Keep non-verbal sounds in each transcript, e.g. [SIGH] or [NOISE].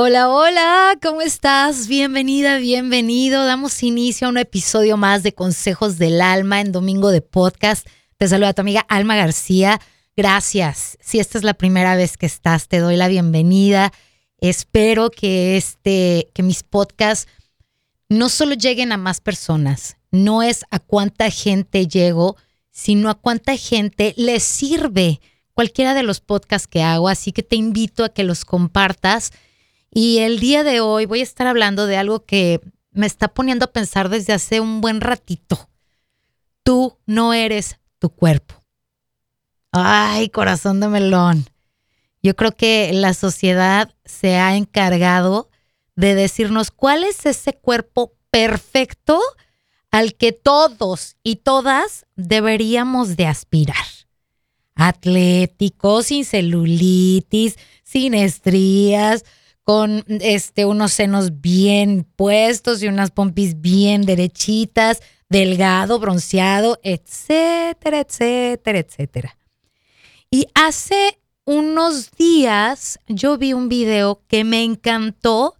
Hola, hola, ¿cómo estás? Bienvenida, bienvenido. Damos inicio a un episodio más de Consejos del Alma en Domingo de Podcast. Te saluda tu amiga Alma García. Gracias. Si esta es la primera vez que estás, te doy la bienvenida. Espero que este, que mis podcasts no solo lleguen a más personas, no es a cuánta gente llego, sino a cuánta gente les sirve cualquiera de los podcasts que hago. Así que te invito a que los compartas y el día de hoy voy a estar hablando de algo que me está poniendo a pensar desde hace un buen ratito. Tú no eres tu cuerpo. Ay, corazón de melón. Yo creo que la sociedad se ha encargado de decirnos cuál es ese cuerpo perfecto al que todos y todas deberíamos de aspirar. Atlético, sin celulitis, sin estrías, con este, unos senos bien puestos y unas pompis bien derechitas, delgado, bronceado, etcétera, etcétera, etcétera. Y hace unos días yo vi un video que me encantó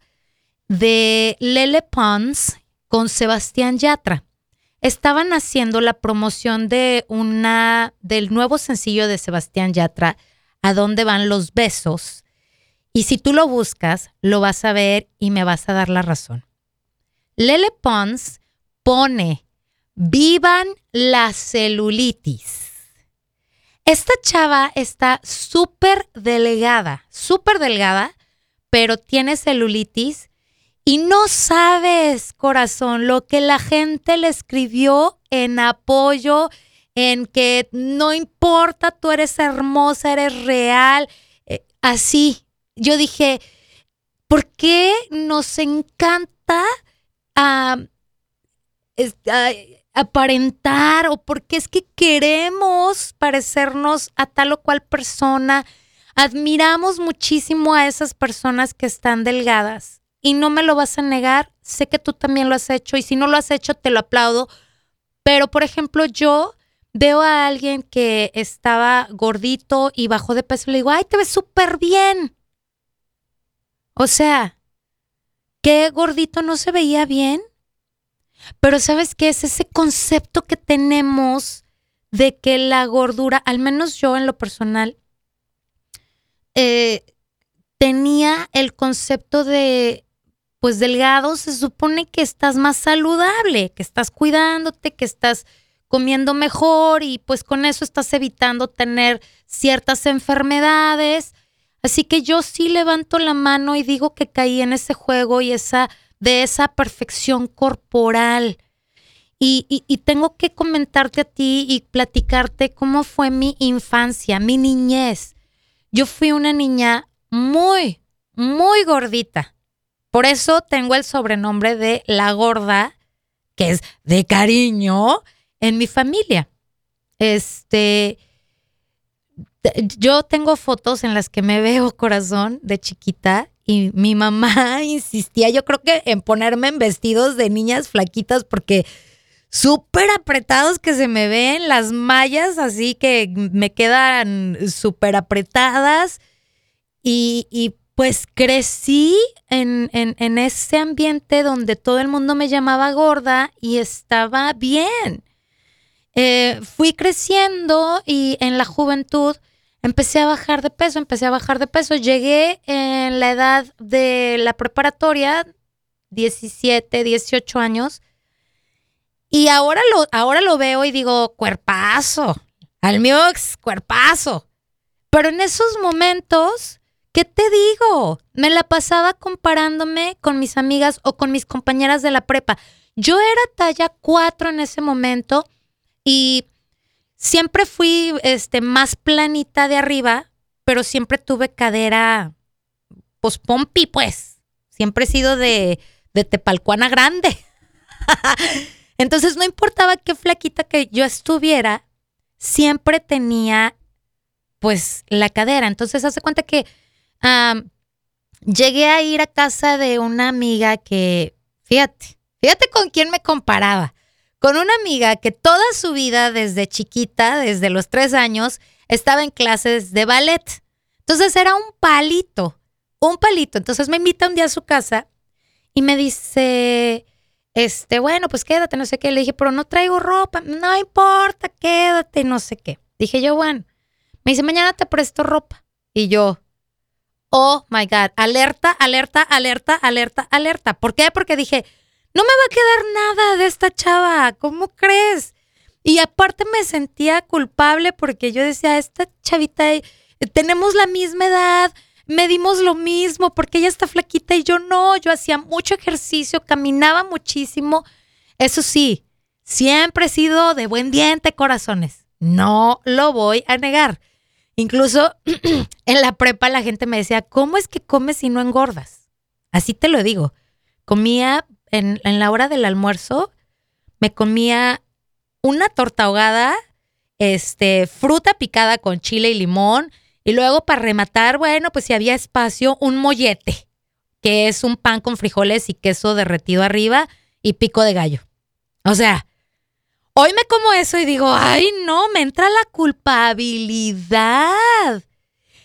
de Lele Pons con Sebastián Yatra. Estaban haciendo la promoción de una del nuevo sencillo de Sebastián Yatra, ¿A dónde van los besos? Y si tú lo buscas, lo vas a ver y me vas a dar la razón. Lele Pons pone, vivan la celulitis. Esta chava está súper delgada, súper delgada, pero tiene celulitis y no sabes, corazón, lo que la gente le escribió en apoyo, en que no importa, tú eres hermosa, eres real, eh, así, yo dije, ¿por qué nos encanta aparentar o por qué es que queremos parecernos a tal o cual persona? Admiramos muchísimo a esas personas que están delgadas y no me lo vas a negar, sé que tú también lo has hecho y si no lo has hecho te lo aplaudo, pero por ejemplo yo veo a alguien que estaba gordito y bajó de peso y le digo, ay, te ves súper bien. O sea, ¿qué gordito no se veía bien? Pero ¿sabes qué? Es ese concepto que tenemos de que la gordura, al menos yo en lo personal, eh, tenía el concepto de, pues delgado, se supone que estás más saludable, que estás cuidándote, que estás comiendo mejor y pues con eso estás evitando tener ciertas enfermedades. Así que yo sí levanto la mano y digo que caí en ese juego y esa, de esa perfección corporal. Y, y, tengo que comentarte a ti y platicarte cómo fue mi infancia, mi niñez. Yo fui una niña muy, muy gordita. Por eso tengo el sobrenombre de la gorda, que es de cariño, en mi familia. Este, yo tengo fotos en las que me veo [LAUGHS] corazón de chiquita y mi mamá [LAUGHS] insistía, yo creo que en ponerme en vestidos de niñas flaquitas porque súper apretados que se me ven, las mallas así que me quedan súper apretadas y, pues crecí en, en, ese ambiente donde todo el mundo me llamaba gorda y estaba bien. Eh, fui creciendo y en la juventud empecé a bajar de peso, empecé a bajar de peso. Llegué en la edad de la preparatoria, 17, 18 años, y ahora lo, ahora lo veo y digo, cuerpazo, al mío cuerpazo. Pero en esos momentos, ¿qué te digo? Me la pasaba comparándome con mis amigas o con mis compañeras de la prepa. Yo era talla 4 en ese momento y siempre fui este, más planita de arriba, pero siempre tuve cadera, pues pompi, pues. Siempre he sido de, de Tepalcuana grande. [LAUGHS] Entonces no importaba qué flaquita que yo estuviera, siempre tenía pues la cadera. Entonces hace cuenta que llegué a ir a casa de una amiga que, fíjate, fíjate con quién me comparaba con una amiga que toda su vida, desde chiquita, desde los tres años, estaba en clases de ballet. Entonces era un palito, un palito. Entonces me invita un día a su casa y me dice, este, bueno, pues quédate, no sé qué. Le dije, pero no traigo ropa, no importa, quédate, no sé qué. Dije yo, bueno, me dice, mañana te presto ropa. Y yo, oh my God, alerta, alerta, alerta, alerta, alerta. ¿Por qué? Porque dije, no me va a quedar nada de esta chava, ¿cómo crees? Y aparte me sentía culpable porque yo decía, esta chavita, eh, tenemos la misma edad, medimos lo mismo, porque ella está flaquita y yo no, yo hacía mucho ejercicio, caminaba muchísimo. Eso sí, siempre he sido de buen diente, corazones. No lo voy a negar. Incluso [CLEARS THROAT] en la prepa la gente me decía, ¿cómo es que comes y no engordas? Así te lo digo. Comía en, la hora del almuerzo, me comía una torta ahogada, este, fruta picada con chile y limón, y luego para rematar, bueno, pues si había espacio, un mollete, que es un pan con frijoles y queso derretido arriba y pico de gallo. O sea, hoy me como eso y digo, ay, no, me entra la culpabilidad.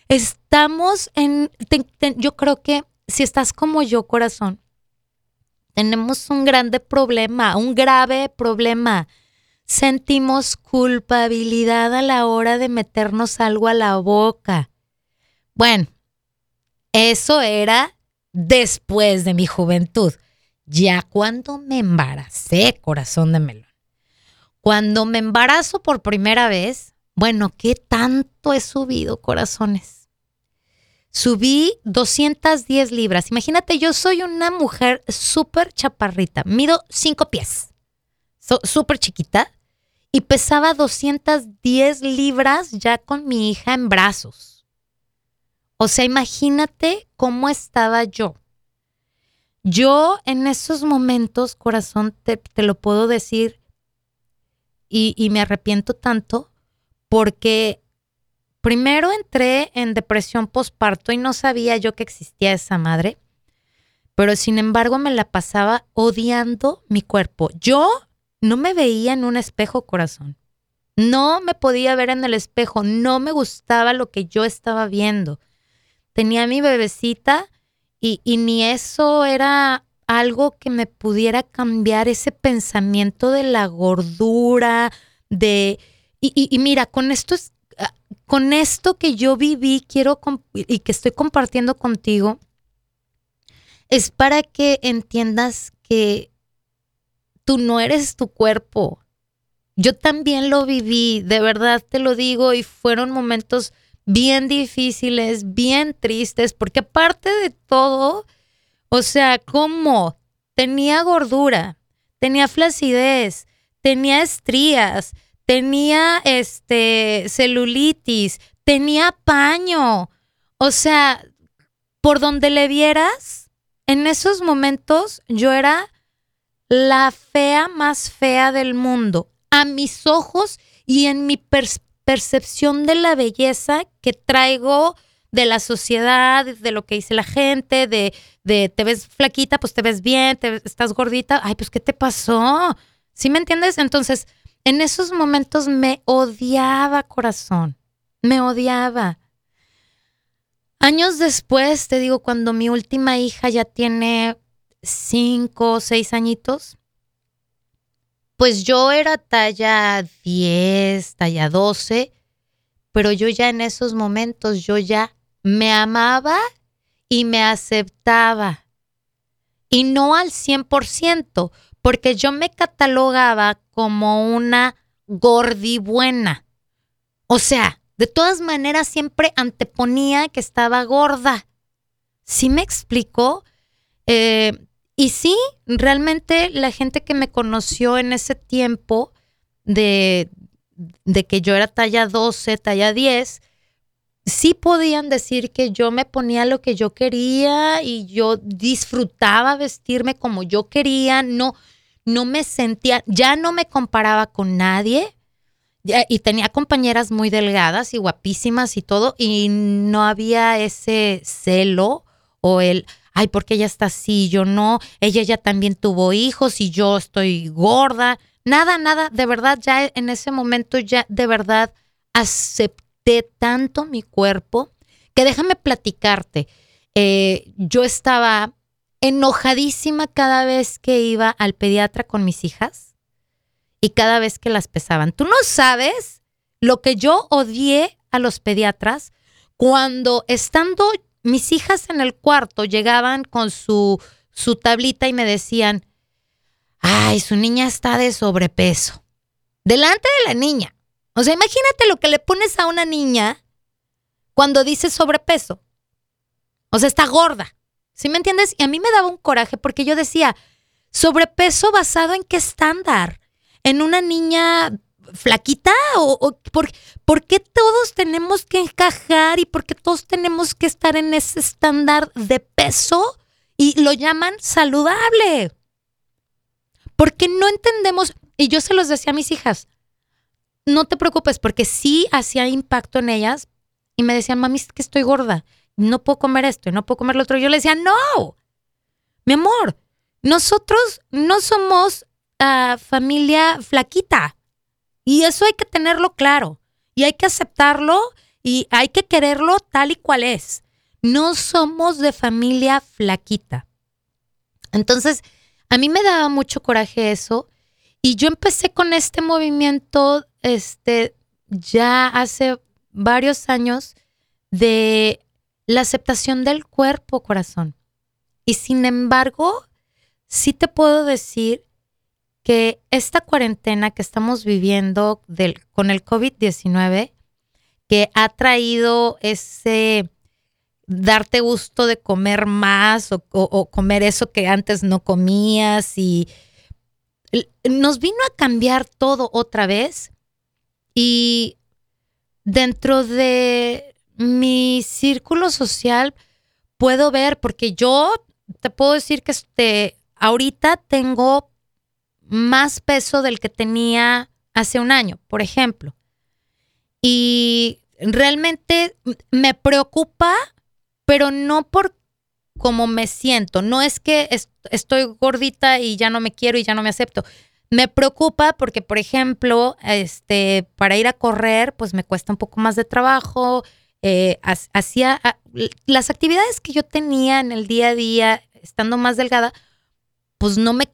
Estamos en, yo creo que si estás como yo, corazón, tenemos un grande problema, un grave problema sentimos culpabilidad a la hora de meternos algo a la boca. Bueno, eso era después de mi juventud. Ya cuando me embaracé, corazón de melón. Cuando me embarazo por primera vez, bueno, ¿qué tanto he subido, corazones? Subí 210 libras. Imagínate, yo soy una mujer súper chaparrita. Mido 5 pies súper chiquita, y pesaba 210 libras ya con mi hija en brazos. O sea, imagínate cómo estaba yo. Yo en esos momentos, corazón, te, lo puedo decir, y me arrepiento tanto, porque primero entré en depresión postparto y no sabía yo que existía esa madre, pero sin embargo me la pasaba odiando mi cuerpo. Yo no me veía en un espejo corazón. No me podía ver en el espejo, no me gustaba lo que yo estaba viendo. Tenía mi bebecita y, ni eso era algo que me pudiera cambiar ese pensamiento de la gordura, de... Y, y mira, con esto es, ah, con esto que yo viví, quiero y que estoy compartiendo contigo, es para que entiendas que tú no eres tu cuerpo. Yo también lo viví, de verdad te lo digo, y fueron momentos bien difíciles, bien tristes, porque aparte de todo, o sea, ¿cómo? Tenía gordura, tenía flacidez, tenía estrías, tenía este celulitis, tenía paño. O sea, por donde le vieras, en esos momentos yo era la fea más fea del mundo, a mis ojos y en mi percepción de la belleza que traigo de la sociedad, de lo que dice la gente, de, de te ves flaquita, pues te ves bien, te estás gordita, ay, pues ¿qué te pasó? ¿Sí me entiendes? Entonces, en esos momentos me odiaba corazón, me odiaba. Años después, te digo, cuando mi última hija ya tiene cinco o seis añitos, pues yo era talla 10, talla 12, pero yo ya en esos momentos, yo ya me amaba y me aceptaba. Y no al 100%, porque yo me catalogaba como una gordibuena. O sea, de todas maneras siempre anteponía que estaba gorda. ¿Sí me explico? Eh, y sí, realmente la gente que me conoció en ese tiempo de, de que yo era talla 12, talla 10, sí podían decir que yo me ponía lo que yo quería y yo disfrutaba vestirme como yo quería, no, no me sentía, ya no me comparaba con nadie. y tenía compañeras muy delgadas y guapísimas y todo, y no había ese celo o el, ay, porque ella está así, yo no, ella ya también tuvo hijos y yo estoy gorda. Nada, nada, de verdad, ya en ese momento ya de verdad acepté tanto mi cuerpo que déjame platicarte. eh, yo estaba enojadísima cada vez que iba al pediatra con mis hijas y cada vez que las pesaban. Tú no sabes lo que yo odié a los pediatras cuando estando mis hijas en el cuarto llegaban con su, su tablita y me decían, ay, su niña está de sobrepeso. Delante de la niña. O sea, imagínate lo que le pones a una niña cuando dice sobrepeso. O sea, está gorda. ¿Sí me entiendes? Y a mí me daba un coraje porque yo decía, sobrepeso basado en qué estándar? ¿En una niña flaquita? ¿O, por, qué todos tenemos que encajar y por qué todos tenemos que estar en ese estándar de peso y lo llaman saludable? Porque no entendemos, y yo se los decía a mis hijas, no te preocupes porque sí hacía impacto en ellas y me decían, mami, es que estoy gorda, no puedo comer esto y no puedo comer lo otro. Yo le decía, no, mi amor, nosotros no somos ah, familia flaquita. Y eso hay que tenerlo claro. Y hay que aceptarlo y hay que quererlo tal y cual es. No somos de familia flaquita. Entonces, a mí me daba mucho coraje eso. Y yo empecé con este movimiento este, ya hace varios años de la aceptación del cuerpo, corazón. Y sin embargo, sí te puedo decir que esta cuarentena que estamos viviendo del, con el COVID-19, que ha traído ese darte gusto de comer más o, comer eso que antes no comías y nos vino a cambiar todo otra vez y dentro de mi círculo social puedo ver porque yo te puedo decir que este ahorita tengo más peso del que tenía hace un año, por ejemplo. Y realmente me preocupa, pero no por cómo me siento. No es que estoy gordita y ya no me quiero y ya no me acepto. Me preocupa porque, por ejemplo, este, para ir a correr, pues me cuesta un poco más de trabajo. Eh, hacía las actividades que yo tenía en el día a día, estando más delgada, pues no me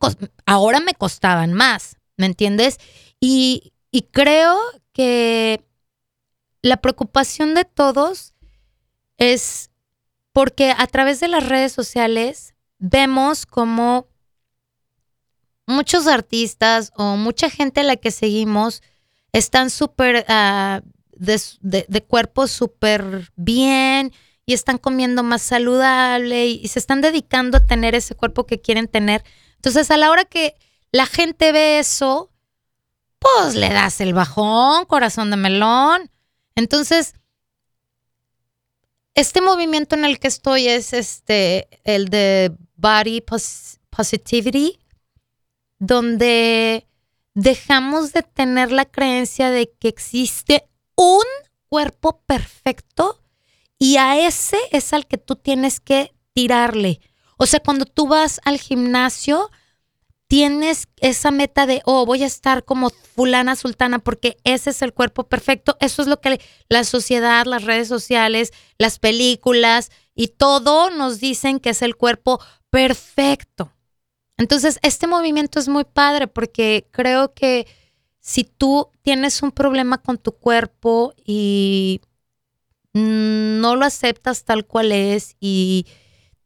ahora me costaban más, ¿me entiendes? Y, y creo que la preocupación de todos es porque a través de las redes sociales vemos como muchos artistas o mucha gente a la que seguimos están súper uh, de, de, cuerpo súper bien y están comiendo más saludable y, se están dedicando a tener ese cuerpo que quieren tener. Entonces, a la hora que la gente ve eso, pues le das el bajón, corazón de melón. Entonces, este movimiento en el que estoy es este, el de Body Positivity, donde dejamos de tener la creencia de que existe un cuerpo perfecto y a ese es al que tú tienes que tirarle. O sea, cuando tú vas al gimnasio, tienes esa meta de, oh, voy a estar como fulana sultana porque ese es el cuerpo perfecto. Eso es lo que la sociedad, las redes sociales, las películas y todo nos dicen que es el cuerpo perfecto. Entonces, este movimiento es muy padre porque creo que si tú tienes un problema con tu cuerpo y no lo aceptas tal cual es y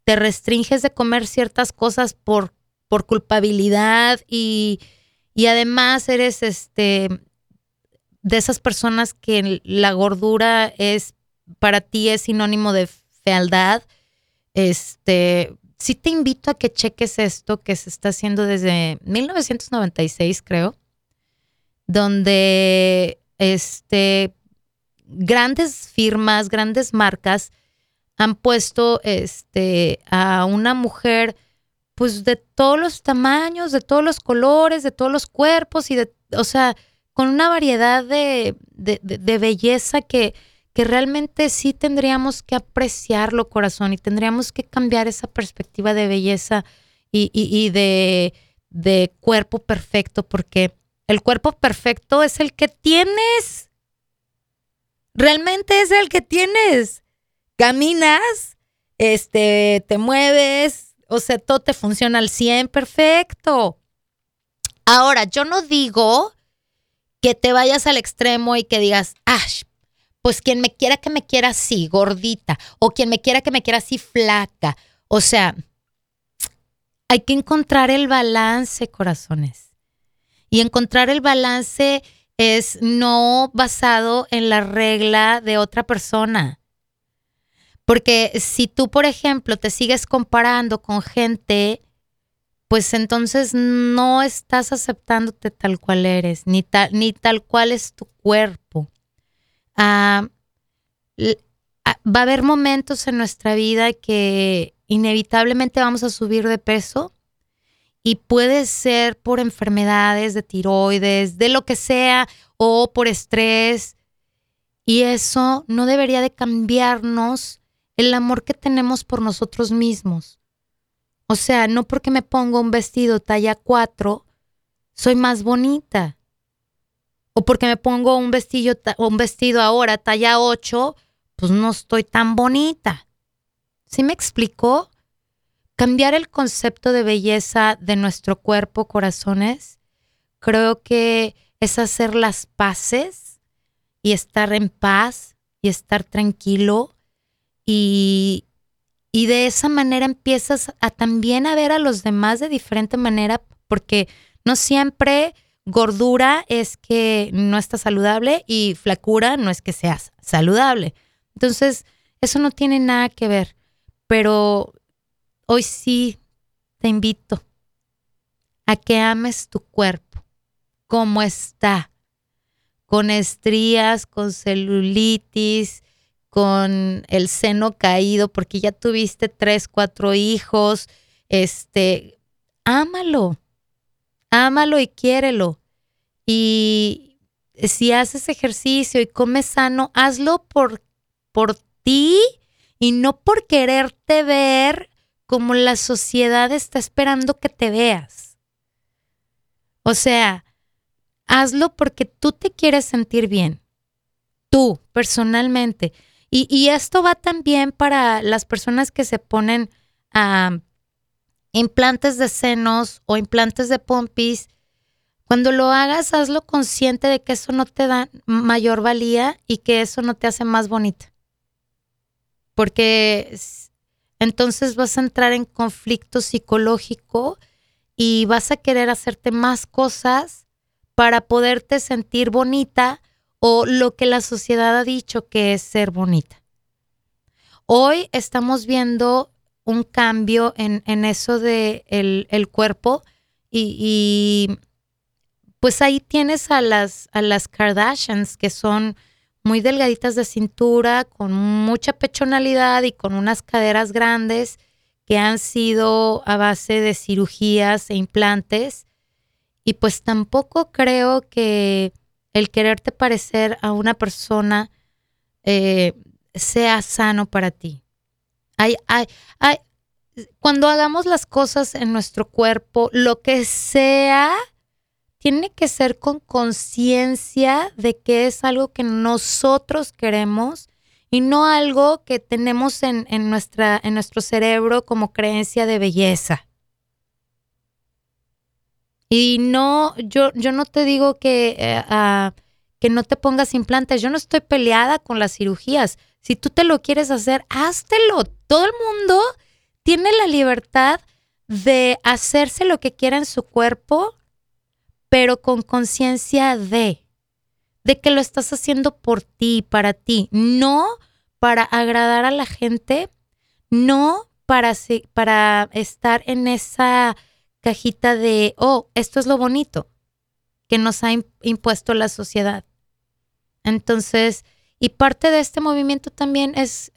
te restringes de comer ciertas cosas por, por culpabilidad y, además eres este de esas personas que la gordura es para ti es sinónimo de fealdad. Este, sí te invito a que cheques esto que se está haciendo desde 1996, creo, donde este grandes firmas, grandes marcas han puesto este, a una mujer pues de todos los tamaños, de todos los colores, de todos los cuerpos y de, o sea, con una variedad de, de, belleza que, que realmente sí tendríamos que apreciarlo, corazón, y tendríamos que cambiar esa perspectiva de belleza y, y, de, de cuerpo perfecto, porque el cuerpo perfecto es el que tienes. Realmente es el que tienes caminas, este, te mueves, o sea, todo te funciona al 100, perfecto. Ahora, yo no digo que te vayas al extremo y que digas, ah, pues quien me quiera que me quiera así, gordita, o quien me quiera que me quiera así, flaca. O sea, hay que encontrar el balance, corazones. Y encontrar el balance es no basado en la regla de otra persona. Porque si tú, por ejemplo, te sigues comparando con gente, pues entonces no estás aceptándote tal cual eres, ni tal, ni tal cual es tu cuerpo. Ah, ah, va a haber momentos en nuestra vida que inevitablemente vamos a subir de peso y puede ser por enfermedades de tiroides, de lo que sea, o por estrés. Y eso no debería de cambiarnos el amor que tenemos por nosotros mismos. O sea, no porque me pongo un vestido talla 4, soy más bonita. O porque me pongo un vestido, un vestido ahora talla 8, pues no estoy tan bonita. ¿Sí me explicó? Cambiar el concepto de belleza de nuestro cuerpo, corazones, creo que es hacer las paces y estar en paz y estar tranquilo y, y de esa manera empiezas a también a ver a los demás de diferente manera porque no siempre gordura es que no está saludable y flacura no es que seas saludable. Entonces, eso no tiene nada que ver, pero hoy sí te invito a que ames tu cuerpo, como está, con estrías, con celulitis, con el seno caído, porque ya tuviste tres, cuatro hijos, este, ámalo, ámalo y quiérelo. Y si haces ejercicio y comes sano, hazlo por, por ti y no por quererte ver como la sociedad está esperando que te veas. O sea, hazlo porque tú te quieres sentir bien, tú personalmente. Y, esto va también para las personas que se ponen a implantes de senos o implantes de pompis. Cuando lo hagas, hazlo consciente de que eso no te da mayor valía y que eso no te hace más bonita. Porque entonces vas a entrar en conflicto psicológico y vas a querer hacerte más cosas para poderte sentir bonita o lo que la sociedad ha dicho que es ser bonita. Hoy estamos viendo un cambio en, eso de el, cuerpo y, pues ahí tienes a las, a las Kardashians que son muy delgaditas de cintura, con mucha pechonalidad y con unas caderas grandes que han sido a base de cirugías e implantes. Y pues tampoco creo que el quererte parecer a una persona eh, sea sano para ti. Hay, hay, hay, cuando hagamos las cosas en nuestro cuerpo, lo que sea, tiene que ser con conciencia de que es algo que nosotros queremos y no algo que tenemos en, nuestra, en nuestro cerebro como creencia de belleza. Y no, yo, yo no te digo que, eh, ah, que no te pongas implantes, yo no estoy peleada con las cirugías. Si tú te lo quieres hacer, háztelo. Todo el mundo tiene la libertad de hacerse lo que quiera en su cuerpo pero con conciencia de, de que lo estás haciendo por ti, para ti, no para agradar a la gente, no para, para estar en esa cajita de, oh, esto es lo bonito que nos ha impuesto la sociedad. Entonces, y parte de este movimiento también es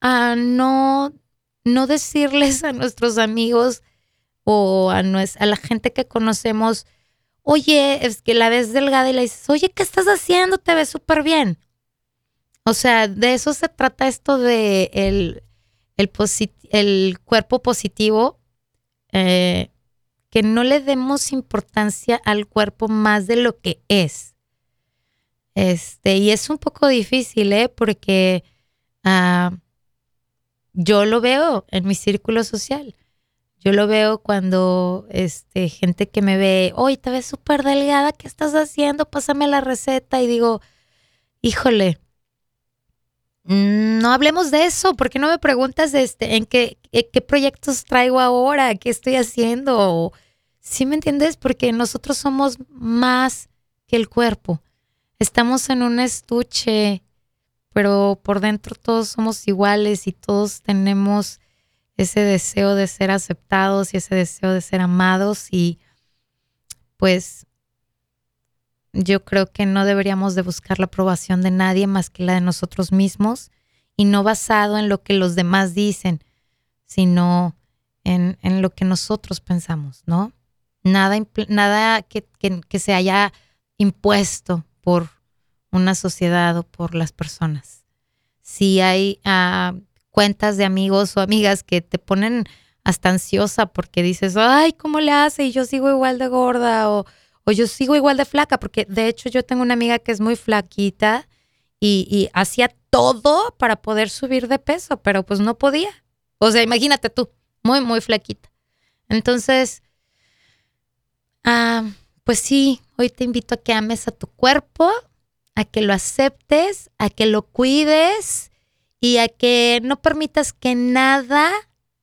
a no, no decirles a nuestros amigos o a, a la gente que conocemos, oye, es que la ves delgada y le dices, oye, ¿qué estás haciendo? Te ves súper bien. O sea, de eso se trata esto de el, el, cuerpo positivo, eh, que no le demos importancia al cuerpo más de lo que es. Este, y es un poco difícil, ¿eh? Porque ah, yo lo veo en mi círculo social. Yo lo veo cuando este, gente que me ve, hoy te ves súper delgada, ¿qué estás haciendo? Pásame la receta. Y digo, híjole, mm, no hablemos de eso, porque no me preguntas este, en qué, qué proyectos traigo ahora, qué estoy haciendo. ¿Sí me entiendes? Porque nosotros somos más que el cuerpo. Estamos en un estuche, pero por dentro todos somos iguales y todos tenemos ese deseo de ser aceptados y ese deseo de ser amados y pues yo creo que no deberíamos de buscar la aprobación de nadie más que la de nosotros mismos y no basado en lo que los demás dicen, sino en, lo que nosotros pensamos, ¿no? Nada, nada que, se haya impuesto por una sociedad o por las personas. Si hay ah, cuentas de amigos o amigas que te ponen hasta ansiosa porque dices, ay, ¿cómo le hace? Y yo sigo igual de gorda o, o yo sigo igual de flaca, porque de hecho yo tengo una amiga que es muy flaquita y, hacía todo para poder subir de peso, pero pues no podía. O sea, imagínate tú, muy, muy flaquita. Entonces, ah, pues sí, hoy te invito a que ames a tu cuerpo, a que lo aceptes, a que lo cuides y a que no permitas que nada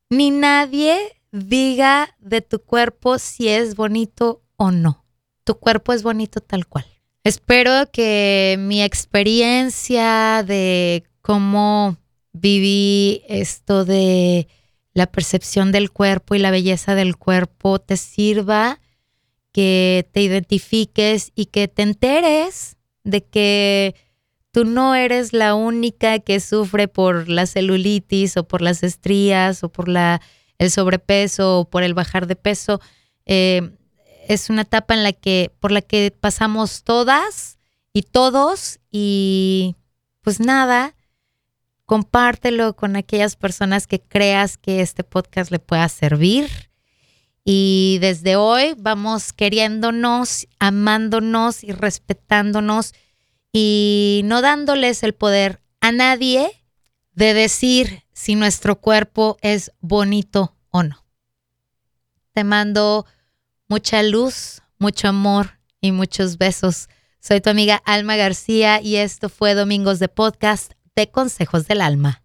ni nadie diga de tu cuerpo si es bonito o no. Tu cuerpo es bonito tal cual. Espero que mi experiencia de cómo viví esto de la percepción del cuerpo y la belleza del cuerpo te sirva, que te identifiques y que te enteres de que tú no eres la única que sufre por la celulitis o por las estrías o por la, el sobrepeso o por el bajar de peso. Eh, es una etapa en la que, por la que pasamos todas y todos y pues nada, compártelo con aquellas personas que creas que este podcast le pueda servir. Y desde hoy vamos queriéndonos, amándonos y respetándonos y no dándoles el poder a nadie de decir si nuestro cuerpo es bonito o no. Te mando mucha luz, mucho amor y muchos besos. Soy tu amiga Alma García y esto fue Domingos de Podcast de Consejos del Alma.